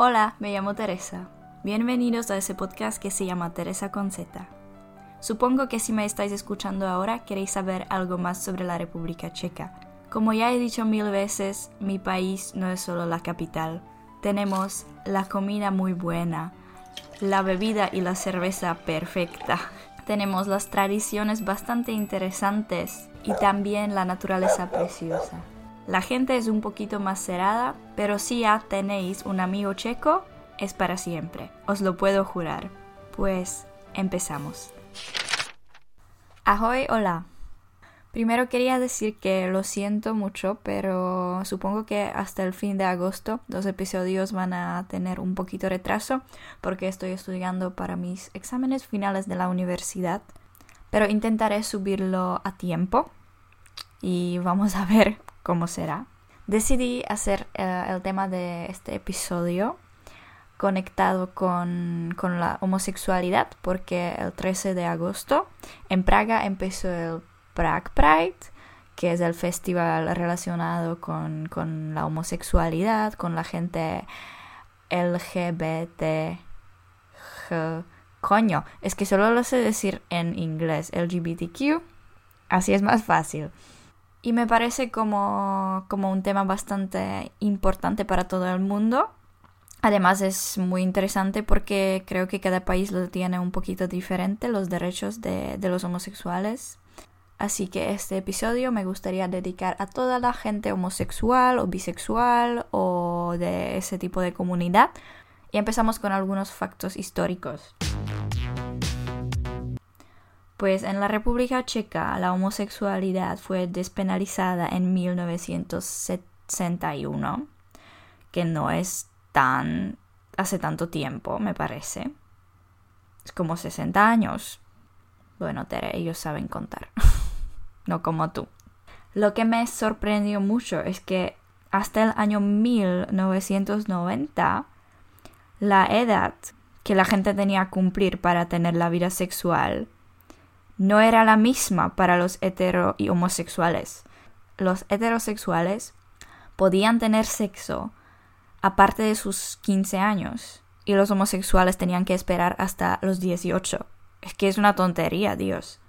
Hola, me llamo Teresa. Bienvenidos a ese podcast que se llama Teresa con Z. Supongo que si me estáis escuchando ahora queréis saber algo más sobre la República Checa. Como ya he dicho mil veces, mi país no es solo la capital. Tenemos la comida muy buena, la bebida y la cerveza perfecta. Tenemos las tradiciones bastante interesantes y también la naturaleza preciosa. La gente es un poquito más cerrada, pero si ya tenéis un amigo checo, es para siempre, os lo puedo jurar. Pues empezamos. Ahoy, hola. Primero quería decir que lo siento mucho, pero supongo que hasta el fin de agosto los episodios van a tener un poquito retraso porque estoy estudiando para mis exámenes finales de la universidad. Pero intentaré subirlo a tiempo y vamos a ver cómo será. Decidí hacer eh, el tema de este episodio conectado con, con, la homosexualidad porque el 13 de agosto en Praga empezó el Prague Pride, que es el festival relacionado con, con la homosexualidad, con la gente LGBT. Coño, es que solo lo sé decir en inglés, LGBTQ, así es más fácil. Y me parece como, como un tema bastante importante para todo el mundo. Además es muy interesante porque creo que cada país lo tiene un poquito diferente, los derechos de, de los homosexuales. Así que este episodio me gustaría dedicar a toda la gente homosexual o bisexual o de ese tipo de comunidad. Y empezamos con algunos factos históricos. Pues en la República Checa la homosexualidad fue despenalizada en 1961, que no es tan hace tanto tiempo, me parece. Es como 60 años. Bueno, Tere, ellos saben contar, no como tú. Lo que me sorprendió mucho es que hasta el año 1990 la edad que la gente tenía que cumplir para tener la vida sexual no era la misma para los hetero y homosexuales. Los heterosexuales podían tener sexo aparte de sus 15 años y los homosexuales tenían que esperar hasta los 18. Es que es una tontería, Dios.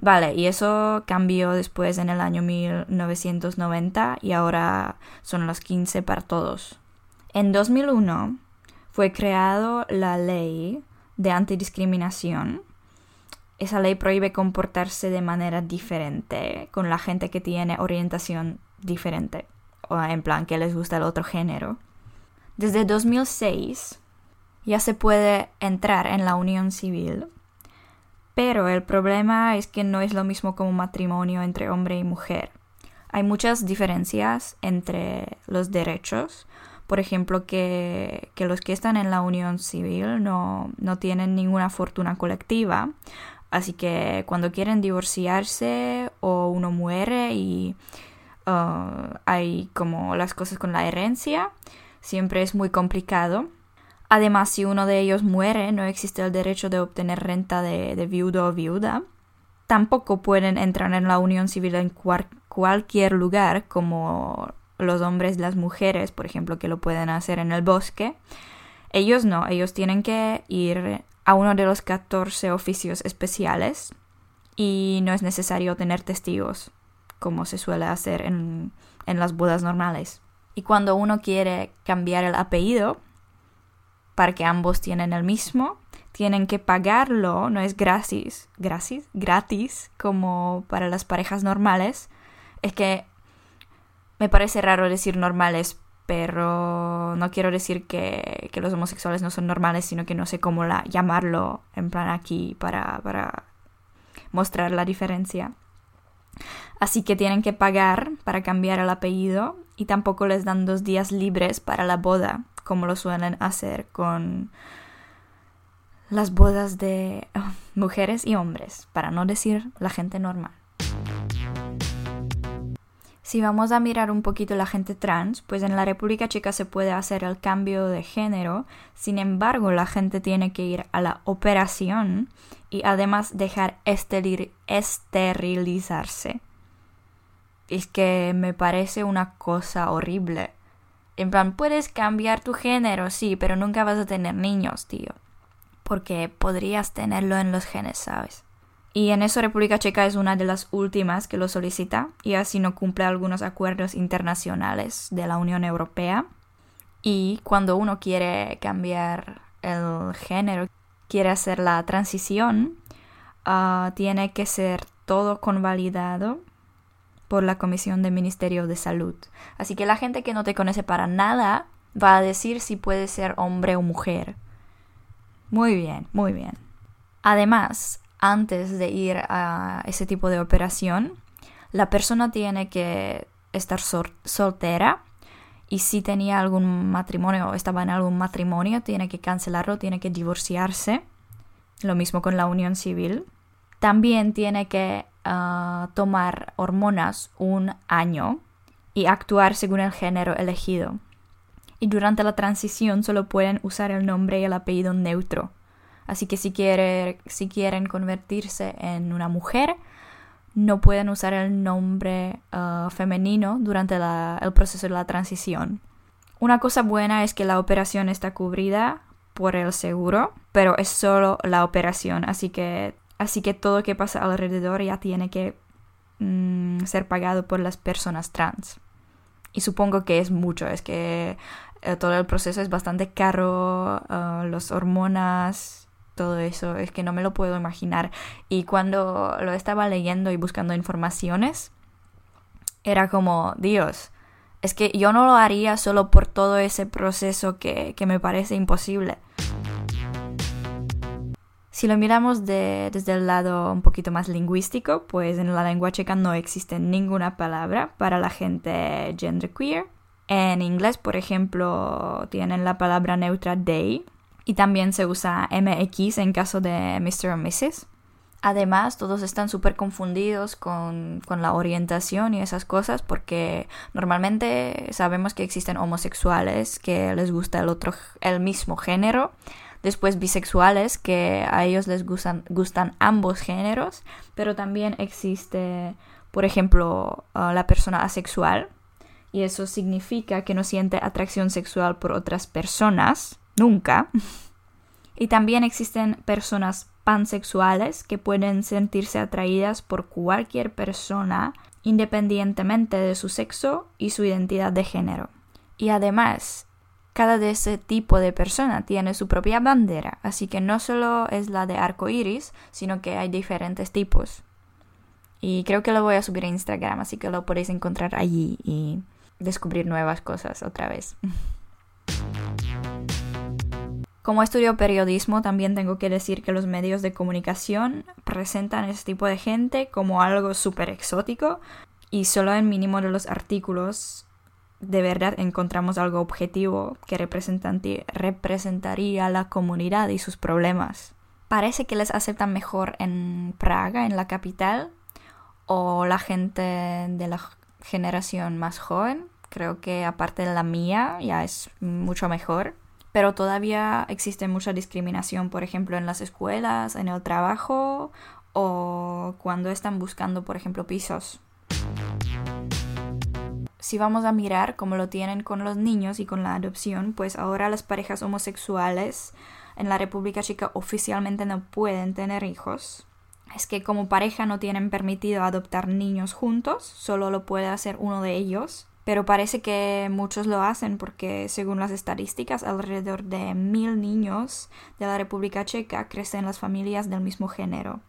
Vale, y eso cambió después en el año 1990 y ahora son los 15 para todos. En 2001 fue creado la ley de antidiscriminación esa ley prohíbe comportarse de manera diferente con la gente que tiene orientación diferente, o en plan que les gusta el otro género. Desde 2006 ya se puede entrar en la unión civil, pero el problema es que no es lo mismo como matrimonio entre hombre y mujer. Hay muchas diferencias entre los derechos, por ejemplo, que, que, los que están en la unión civil no, no tienen ninguna fortuna colectiva, Así que cuando quieren divorciarse o uno muere y uh, hay como las cosas con la herencia, siempre es muy complicado. Además, si uno de ellos muere, no existe el derecho de obtener renta de, viudo o viuda. Tampoco pueden entrar en la unión civil en cualquier lugar, como los hombres las mujeres, por ejemplo, que lo pueden hacer en el bosque. Ellos no, ellos tienen que ir a uno de los 14 oficios especiales y no es necesario tener testigos, como se suele hacer en, en las bodas normales. Y cuando uno quiere cambiar el apellido, para que ambos tienen el mismo, tienen que pagarlo, no es gratis, gratis, gratis como para las parejas normales. Es que me parece raro decir normales pero no quiero decir que, los homosexuales no son normales, sino que no sé cómo la, llamarlo en plan aquí para, para mostrar la diferencia. Así que tienen que pagar para cambiar el apellido y tampoco les dan dos días libres para la boda, como lo suelen hacer con las bodas de mujeres y hombres, para no decir la gente normal. Si vamos a mirar un poquito la gente trans, pues en la República Checa se puede hacer el cambio de género, sin embargo la gente tiene que ir a la operación y además dejar esterilizarse. Es que me parece una cosa horrible. En plan, puedes cambiar tu género, sí, pero nunca vas a tener niños, tío. Porque podrías tenerlo en los genes, ¿sabes? Y en eso República Checa es una de las últimas que lo solicita y así no cumple algunos acuerdos internacionales de la Unión Europea. Y cuando uno quiere cambiar el género, quiere hacer la transición, ah, tiene que ser todo convalidado por la Comisión del Ministerio de Salud. Así que la gente que no te conoce para nada va a decir si puede ser hombre o mujer. Muy bien, muy bien. Además, antes de ir a ese tipo de operación, la persona tiene que estar soltera y si tenía algún matrimonio o estaba en algún matrimonio, tiene que cancelarlo, tiene que divorciarse. Lo mismo con la unión civil. También tiene que tomar hormonas un año y actuar según el género elegido. Y durante la transición solo pueden usar el nombre y el apellido neutro. Así que si, quieren convertirse en una mujer, no pueden usar el nombre uh, femenino durante el proceso de la transición. Una cosa buena es que la operación está cubrida por el seguro, pero es solo la operación, así que Así que todo lo que pasa alrededor ya tiene que mm, ser pagado por las personas trans. Y supongo que es mucho, es que eh, todo el proceso es bastante caro, uh, las hormonas, todo eso, es que no me lo puedo imaginar. Y cuando lo estaba leyendo y buscando informaciones, era como, Dios, es que yo no lo haría solo por todo ese proceso que, que me parece imposible. Si lo miramos desde el lado un poquito más lingüístico, pues en la lengua checa no existe ninguna palabra para la gente genderqueer. En inglés, por ejemplo, tienen la palabra neutra they y también se usa MX en caso de Mr. o Mrs. Además, todos están súper confundidos con, con, la orientación y esas cosas porque normalmente sabemos que existen homosexuales que les gusta el otro, el mismo género después bisexuales, que a ellos les gustan, gustan ambos géneros, pero también existe, por ejemplo, la persona asexual, y eso significa que no siente atracción sexual por otras personas, nunca. y también existen personas pansexuales que pueden sentirse atraídas por cualquier persona independientemente de su sexo y su identidad de género. Y además, cada de ese tipo de persona tiene su propia bandera, así que no solo es la de arco iris, sino que hay diferentes tipos. Y creo que lo voy a subir a Instagram, así que lo podéis encontrar allí y descubrir nuevas cosas otra vez. Como estudio periodismo, también tengo que decir que los medios de comunicación presentan a este tipo de gente como algo súper exótico y solo en mínimo de los artículos de verdad encontramos algo objetivo que representaría la comunidad y sus problemas. Parece que les aceptan mejor en Praga, en la capital, o la gente de la generación más joven. Creo que aparte de la mía ya es mucho mejor. Pero todavía existe mucha discriminación, por ejemplo, en las escuelas, en el trabajo o cuando están buscando, por ejemplo, pisos si vamos a mirar cómo lo tienen con los niños y con la adopción, pues ahora las parejas homosexuales en la República Checa oficialmente no pueden tener hijos. Es que como pareja no tienen permitido adoptar niños juntos, solo lo puede hacer uno de ellos. Pero parece que muchos lo hacen porque según las estadísticas alrededor de mil niños de la República Checa crecen en las familias del mismo género.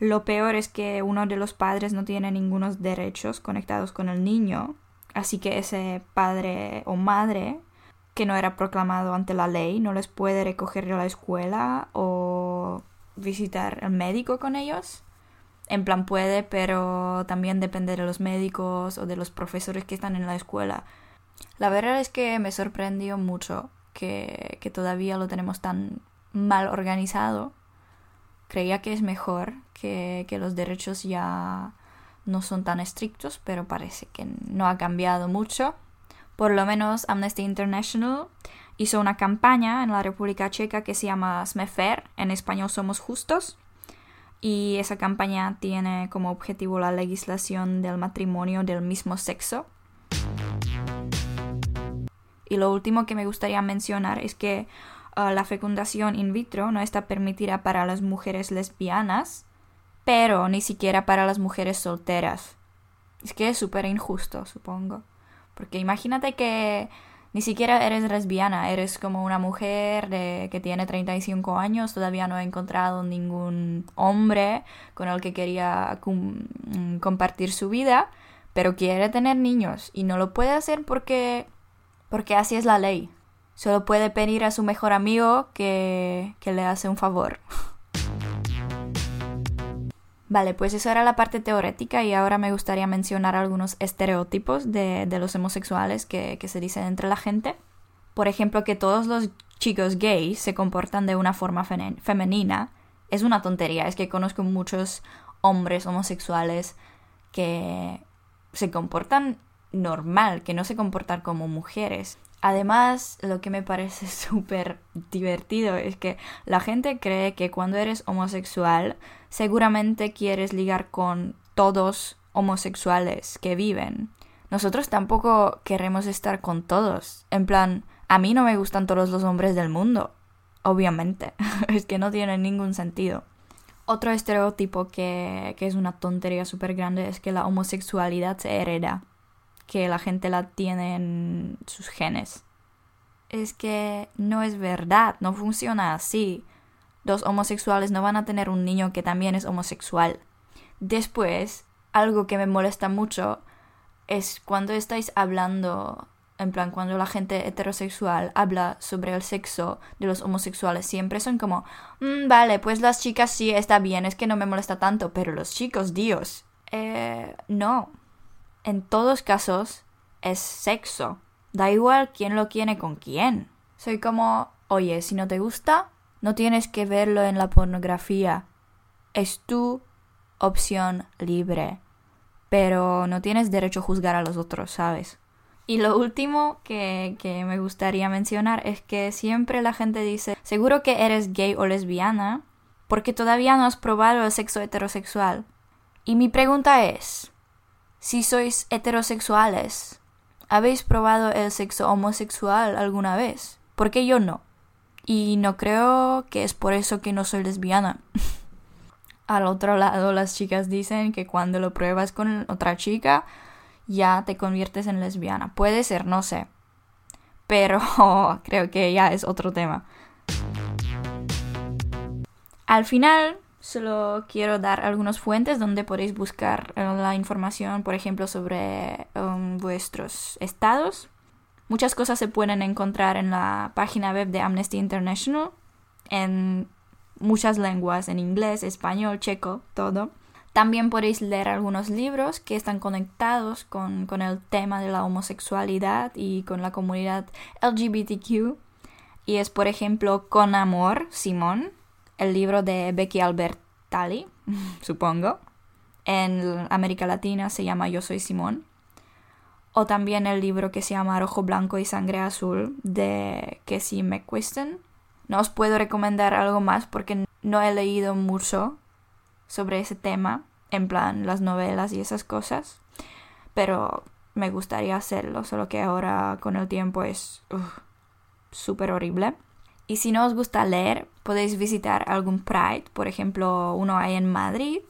Lo peor es que uno de los padres no tiene ningunos derechos conectados con el niño Así que ese padre o madre que no era proclamado ante la ley no les puede recoger a la escuela o visitar al médico con ellos. En plan puede, pero también depende de los médicos o de los profesores que están en la escuela. La verdad es que me sorprendió mucho que, que todavía lo tenemos tan mal organizado. Creía que es mejor, que, que los derechos ya no son tan estrictos, pero parece que no ha cambiado mucho. Por lo menos Amnesty International hizo una campaña en la República Checa que se llama Smefer, en español Somos Justos, y esa campaña tiene como objetivo la legislación del matrimonio del mismo sexo. Y lo último que me gustaría mencionar es que uh, la fecundación in vitro no está permitida para las mujeres lesbianas, pero ni siquiera para las mujeres solteras. Es que es súper injusto, supongo. Porque imagínate que ni siquiera eres lesbiana, eres como una mujer que tiene 35 años, todavía no ha encontrado ningún hombre con el que quería mm, compartir su vida, pero quiere tener niños y no lo puede hacer porque porque así es la ley. Solo puede pedir a su mejor amigo que, que le hace un favor. Vale, pues eso era la parte teórica y ahora me gustaría mencionar algunos estereotipos de, los homosexuales que, se dicen entre la gente. Por ejemplo, que todos los chicos gays se comportan de una forma femenina. Es una tontería, es que conozco muchos hombres homosexuales que se comportan normal, que no se comportan como mujeres. Además, lo que me parece súper divertido es que la gente cree que cuando eres homosexual seguramente quieres ligar con todos homosexuales que viven. Nosotros tampoco queremos estar con todos. En plan, a mí no me gustan todos los hombres del mundo. Obviamente. es que no tiene ningún sentido. Otro estereotipo que, que es una tontería súper grande es que la homosexualidad se hereda que la gente la tiene en sus genes. Es que no es verdad, no funciona así. Dos homosexuales no van a tener un niño que también es homosexual. Después, algo que me molesta mucho es cuando estáis hablando, en plan, cuando la gente heterosexual habla sobre el sexo de los homosexuales, siempre son como, mm, vale, pues las chicas sí está bien, es que no me molesta tanto, pero los chicos, Dios. Eh, no, en todos casos es sexo. Da igual quién lo quiere con quién. Soy como, oye, si no te gusta, no tienes que verlo en la pornografía. Es tu opción libre. Pero no tienes derecho a juzgar a los otros, ¿sabes? Y lo último que, que, me gustaría mencionar es que siempre la gente dice, seguro que eres gay o lesbiana, porque todavía no has probado el sexo heterosexual. Y mi pregunta es, si sois heterosexuales, ¿habéis probado el sexo homosexual alguna vez? Porque yo no. Y no creo que es por eso que no soy lesbiana. Al otro lado, las chicas dicen que cuando lo pruebas con otra chica, ya te conviertes en lesbiana. Puede ser, no sé. Pero creo que ya es otro tema. Al final, Solo quiero dar algunas fuentes donde podéis buscar eh, la información, por ejemplo, sobre um, vuestros estados. Muchas cosas se pueden encontrar en la página web de Amnesty International, en muchas lenguas, en inglés, español, checo, todo. También podéis leer algunos libros que están conectados con, con el tema de la homosexualidad y con la comunidad LGBTQ. Y es, por ejemplo, Con Amor, Simón, el libro de Becky Albertalli, supongo. En América Latina se llama Yo soy Simón. O también el libro que se llama Rojo Blanco y Sangre Azul de Casey McQuiston. No os puedo recomendar algo más porque no he leído mucho sobre ese tema, en plan las novelas y esas cosas. Pero me gustaría hacerlo, solo que ahora con el tiempo es súper horrible. Y si no os gusta leer, podéis visitar algún Pride, por ejemplo, uno hay en Madrid.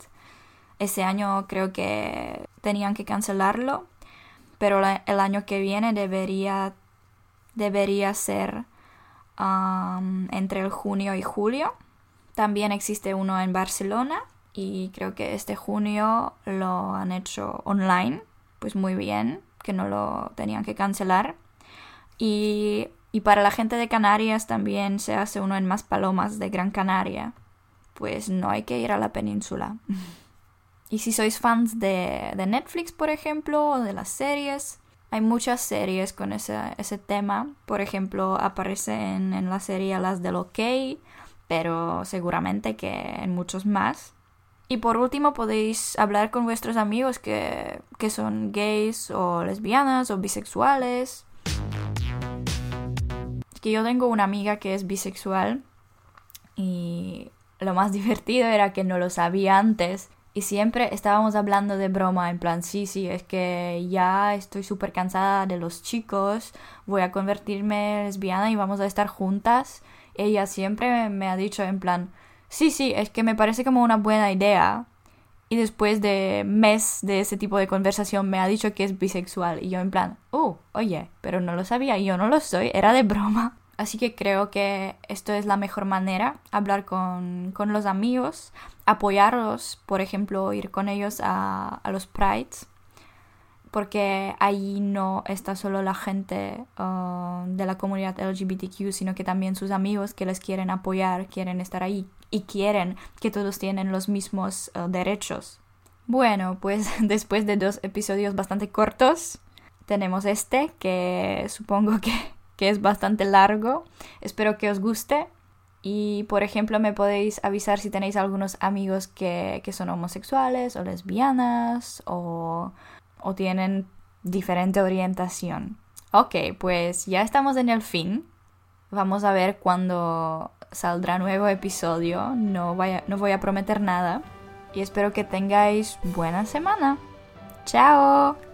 Ese año creo que tenían que cancelarlo, pero el año que viene debería, debería ser entre el junio y julio. También existe uno en Barcelona y creo que este junio lo han hecho online, pues muy bien, que no lo tenían que cancelar. Y y para la gente de Canarias también se hace uno en Más Palomas de Gran Canaria. Pues no hay que ir a la península. y si sois fans de, Netflix, por ejemplo, o de las series, hay muchas series con ese, ese tema. Por ejemplo, aparece en, la serie Las del OK, pero seguramente que en muchos más. Y por último podéis hablar con vuestros amigos que, que son gays o lesbianas o bisexuales que yo tengo una amiga que es bisexual y lo más divertido era que no lo sabía antes Y siempre estábamos hablando de broma, en plan, sí, sí, es que ya estoy súper cansada de los chicos, voy a convertirme en lesbiana y vamos a estar juntas. Ella siempre me ha dicho en plan, sí, sí, es que me parece como una buena idea. Y después de mes de ese tipo de conversación me ha dicho que es bisexual. Y yo en plan, oh, oye, pero no lo sabía, yo no lo soy, era de broma. Así que creo que esto es la mejor manera, hablar con, con los amigos, apoyarlos, por ejemplo, ir con ellos a, a los prides, porque ahí no está solo la gente uh, de la comunidad LGBTQ, sino que también sus amigos que les quieren apoyar, quieren estar ahí y quieren que todos tienen los mismos uh, derechos. Bueno, pues después de dos episodios bastante cortos, tenemos este que supongo que que es bastante largo. Espero que os guste. Y por ejemplo, me podéis avisar si tenéis algunos amigos que, son homosexuales o lesbianas o, o tienen diferente orientación. Ok, pues ya estamos en el fin. Vamos a ver cuándo saldrá nuevo episodio. No, vaya, no voy a prometer nada. Y espero que tengáis buena semana. ¡Chao!